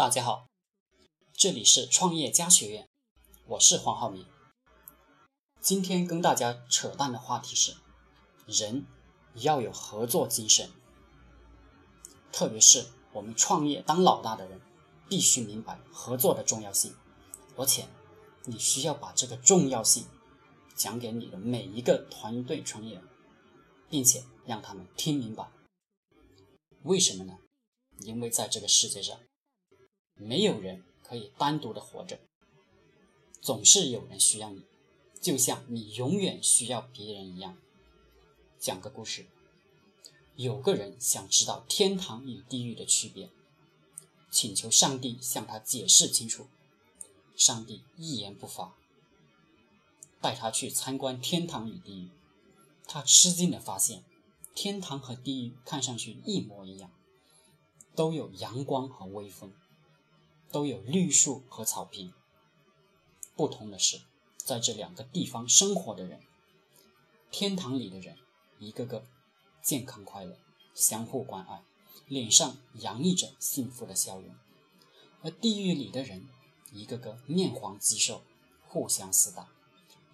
大家好，这里是创业家学院，我是黄浩明。今天跟大家扯淡的话题是：人要有合作精神，特别是我们创业当老大的人，必须明白合作的重要性，而且你需要把这个重要性讲给你的每一个团队成员，并且让他们听明白。为什么呢？因为在这个世界上。没有人可以单独的活着，总是有人需要你，就像你永远需要别人一样。讲个故事，有个人想知道天堂与地狱的区别，请求上帝向他解释清楚。上帝一言不发，带他去参观天堂与地狱。他吃惊的发现，天堂和地狱看上去一模一样，都有阳光和微风。都有绿树和草坪。不同的是，在这两个地方生活的人，天堂里的人一个个健康快乐，相互关爱，脸上洋溢着幸福的笑容；而地狱里的人一个个面黄肌瘦，互相厮打，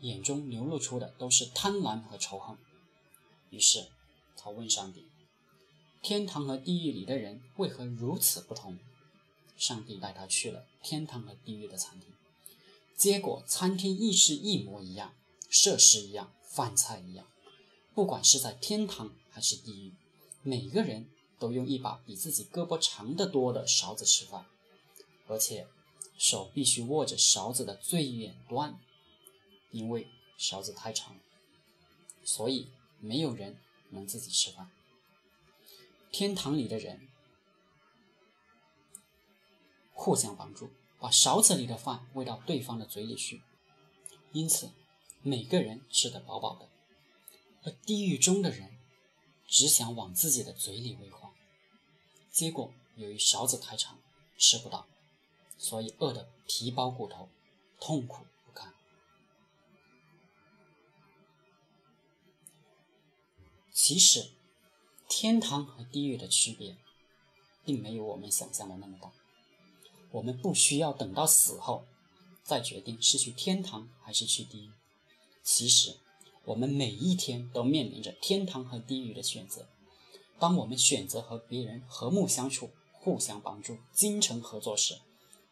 眼中流露出的都是贪婪和仇恨。于是，他问上帝：“天堂和地狱里的人为何如此不同？”上帝带他去了天堂和地狱的餐厅，结果餐厅亦是一模一样，设施一样，饭菜一样。不管是在天堂还是地狱，每个人都用一把比自己胳膊长得多的勺子吃饭，而且手必须握着勺子的最远端，因为勺子太长，所以没有人能自己吃饭。天堂里的人。互相帮助，把勺子里的饭喂到对方的嘴里去，因此每个人吃得饱饱的。而地狱中的人只想往自己的嘴里喂饭，结果由于勺子太长，吃不到，所以饿得皮包骨头，痛苦不堪。其实，天堂和地狱的区别，并没有我们想象的那么大。我们不需要等到死后再决定是去天堂还是去地狱。其实，我们每一天都面临着天堂和地狱的选择。当我们选择和别人和睦相处、互相帮助、精诚合作时，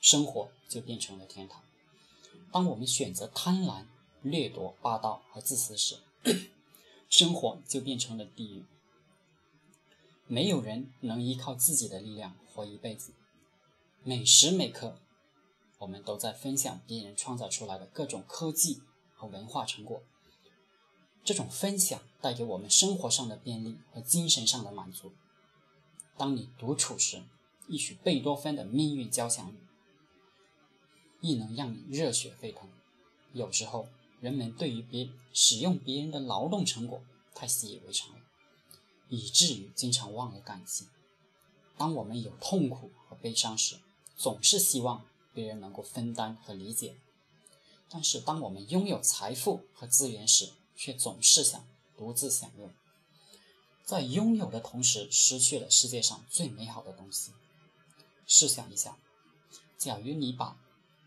生活就变成了天堂；当我们选择贪婪、掠夺、霸道和自私时，生活就变成了地狱。没有人能依靠自己的力量活一辈子。每时每刻，我们都在分享别人创造出来的各种科技和文化成果。这种分享带给我们生活上的便利和精神上的满足。当你独处时，一曲贝多芬的命运交响曲亦能让你热血沸腾。有时候，人们对于别使用别人的劳动成果太习以为常了，以至于经常忘了感激。当我们有痛苦和悲伤时，总是希望别人能够分担和理解，但是当我们拥有财富和资源时，却总是想独自享用，在拥有的同时失去了世界上最美好的东西。试想一下，假如你把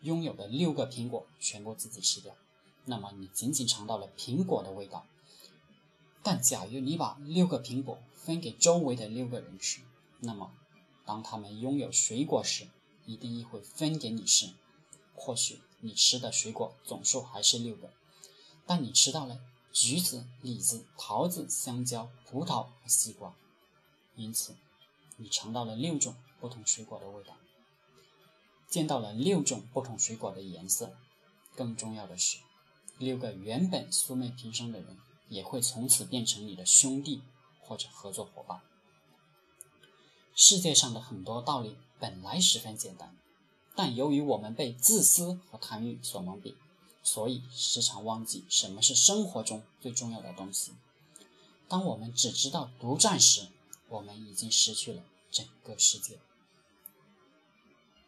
拥有的六个苹果全部自己吃掉，那么你仅仅尝到了苹果的味道；但假如你把六个苹果分给周围的六个人吃，那么当他们拥有水果时，一定会分给你吃，或许你吃的水果总数还是六个，但你吃到了橘子、李子、桃子、香蕉、葡萄和西瓜，因此你尝到了六种不同水果的味道，见到了六种不同水果的颜色。更重要的是，六个原本素昧平生的人也会从此变成你的兄弟或者合作伙伴。世界上的很多道理。本来十分简单，但由于我们被自私和贪欲所蒙蔽，所以时常忘记什么是生活中最重要的东西。当我们只知道独占时，我们已经失去了整个世界。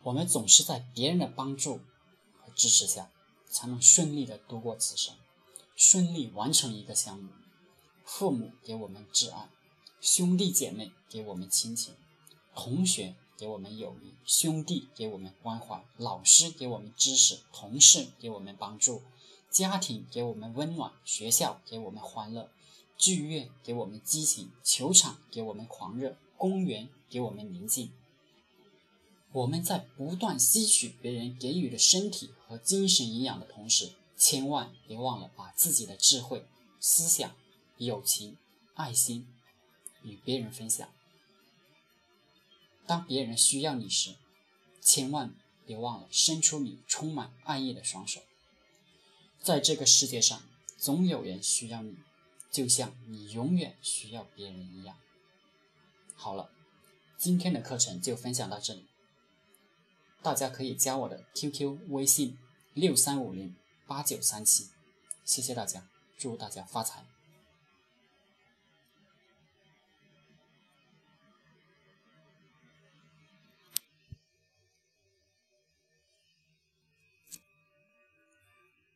我们总是在别人的帮助和支持下，才能顺利的度过此生，顺利完成一个项目。父母给我们挚爱，兄弟姐妹给我们亲情，同学。给我们友谊，兄弟给我们关怀，老师给我们知识，同事给我们帮助，家庭给我们温暖，学校给我们欢乐，剧院给我们激情，球场给我们狂热，公园给我们宁静。我们在不断吸取别人给予的身体和精神营养的同时，千万别忘了把自己的智慧、思想、友情、爱心与别人分享。当别人需要你时，千万别忘了伸出你充满爱意的双手。在这个世界上，总有人需要你，就像你永远需要别人一样。好了，今天的课程就分享到这里。大家可以加我的 QQ 微信六三五零八九三七，谢谢大家，祝大家发财。